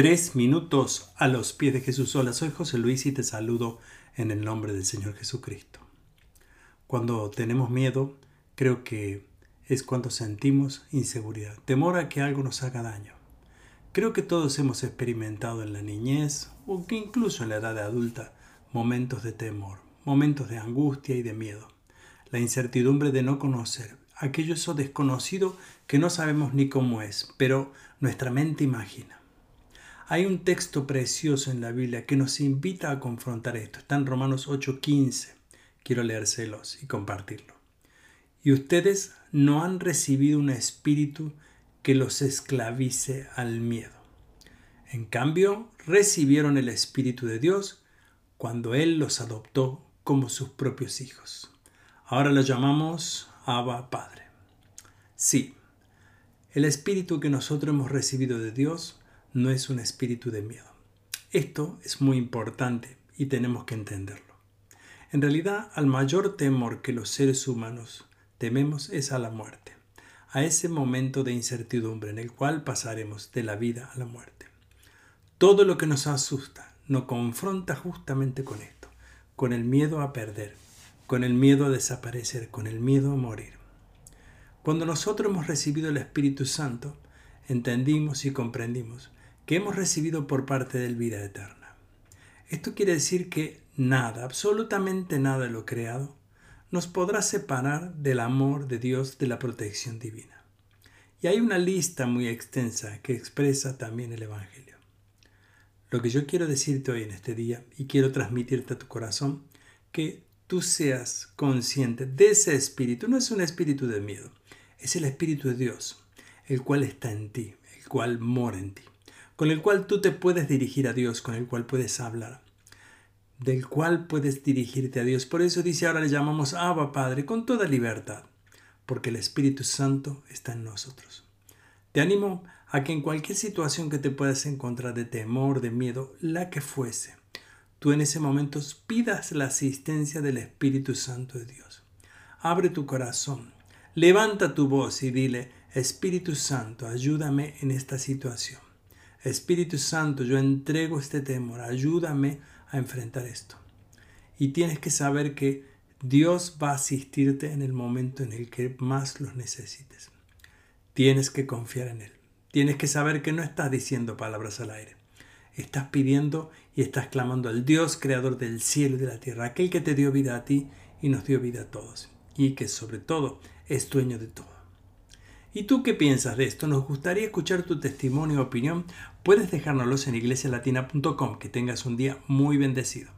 Tres minutos a los pies de Jesús. Hola, soy José Luis y te saludo en el nombre del Señor Jesucristo. Cuando tenemos miedo, creo que es cuando sentimos inseguridad, temor a que algo nos haga daño. Creo que todos hemos experimentado en la niñez o que incluso en la edad adulta momentos de temor, momentos de angustia y de miedo. La incertidumbre de no conocer, aquello eso desconocido que no sabemos ni cómo es, pero nuestra mente imagina. Hay un texto precioso en la Biblia que nos invita a confrontar esto. Está en Romanos 8:15. Quiero leérselos y compartirlo. Y ustedes no han recibido un espíritu que los esclavice al miedo. En cambio, recibieron el Espíritu de Dios cuando Él los adoptó como sus propios hijos. Ahora lo llamamos Abba Padre. Sí, el Espíritu que nosotros hemos recibido de Dios no es un espíritu de miedo. Esto es muy importante y tenemos que entenderlo. En realidad, al mayor temor que los seres humanos tememos es a la muerte, a ese momento de incertidumbre en el cual pasaremos de la vida a la muerte. Todo lo que nos asusta nos confronta justamente con esto, con el miedo a perder, con el miedo a desaparecer, con el miedo a morir. Cuando nosotros hemos recibido el Espíritu Santo, entendimos y comprendimos que hemos recibido por parte del vida eterna. Esto quiere decir que nada, absolutamente nada de lo creado, nos podrá separar del amor de Dios, de la protección divina. Y hay una lista muy extensa que expresa también el Evangelio. Lo que yo quiero decirte hoy en este día y quiero transmitirte a tu corazón, que tú seas consciente de ese espíritu. No es un espíritu de miedo, es el espíritu de Dios, el cual está en ti, el cual mora en ti con el cual tú te puedes dirigir a Dios, con el cual puedes hablar, del cual puedes dirigirte a Dios. Por eso dice ahora le llamamos Abba Padre con toda libertad, porque el Espíritu Santo está en nosotros. Te animo a que en cualquier situación que te puedas encontrar de temor, de miedo, la que fuese, tú en ese momento pidas la asistencia del Espíritu Santo de Dios. Abre tu corazón, levanta tu voz y dile, Espíritu Santo, ayúdame en esta situación. Espíritu Santo, yo entrego este temor, ayúdame a enfrentar esto. Y tienes que saber que Dios va a asistirte en el momento en el que más los necesites. Tienes que confiar en Él. Tienes que saber que no estás diciendo palabras al aire. Estás pidiendo y estás clamando al Dios creador del cielo y de la tierra, aquel que te dio vida a ti y nos dio vida a todos, y que sobre todo es dueño de todo. ¿Y tú qué piensas de esto? Nos gustaría escuchar tu testimonio o opinión. Puedes dejárnoslos en iglesialatina.com. Que tengas un día muy bendecido.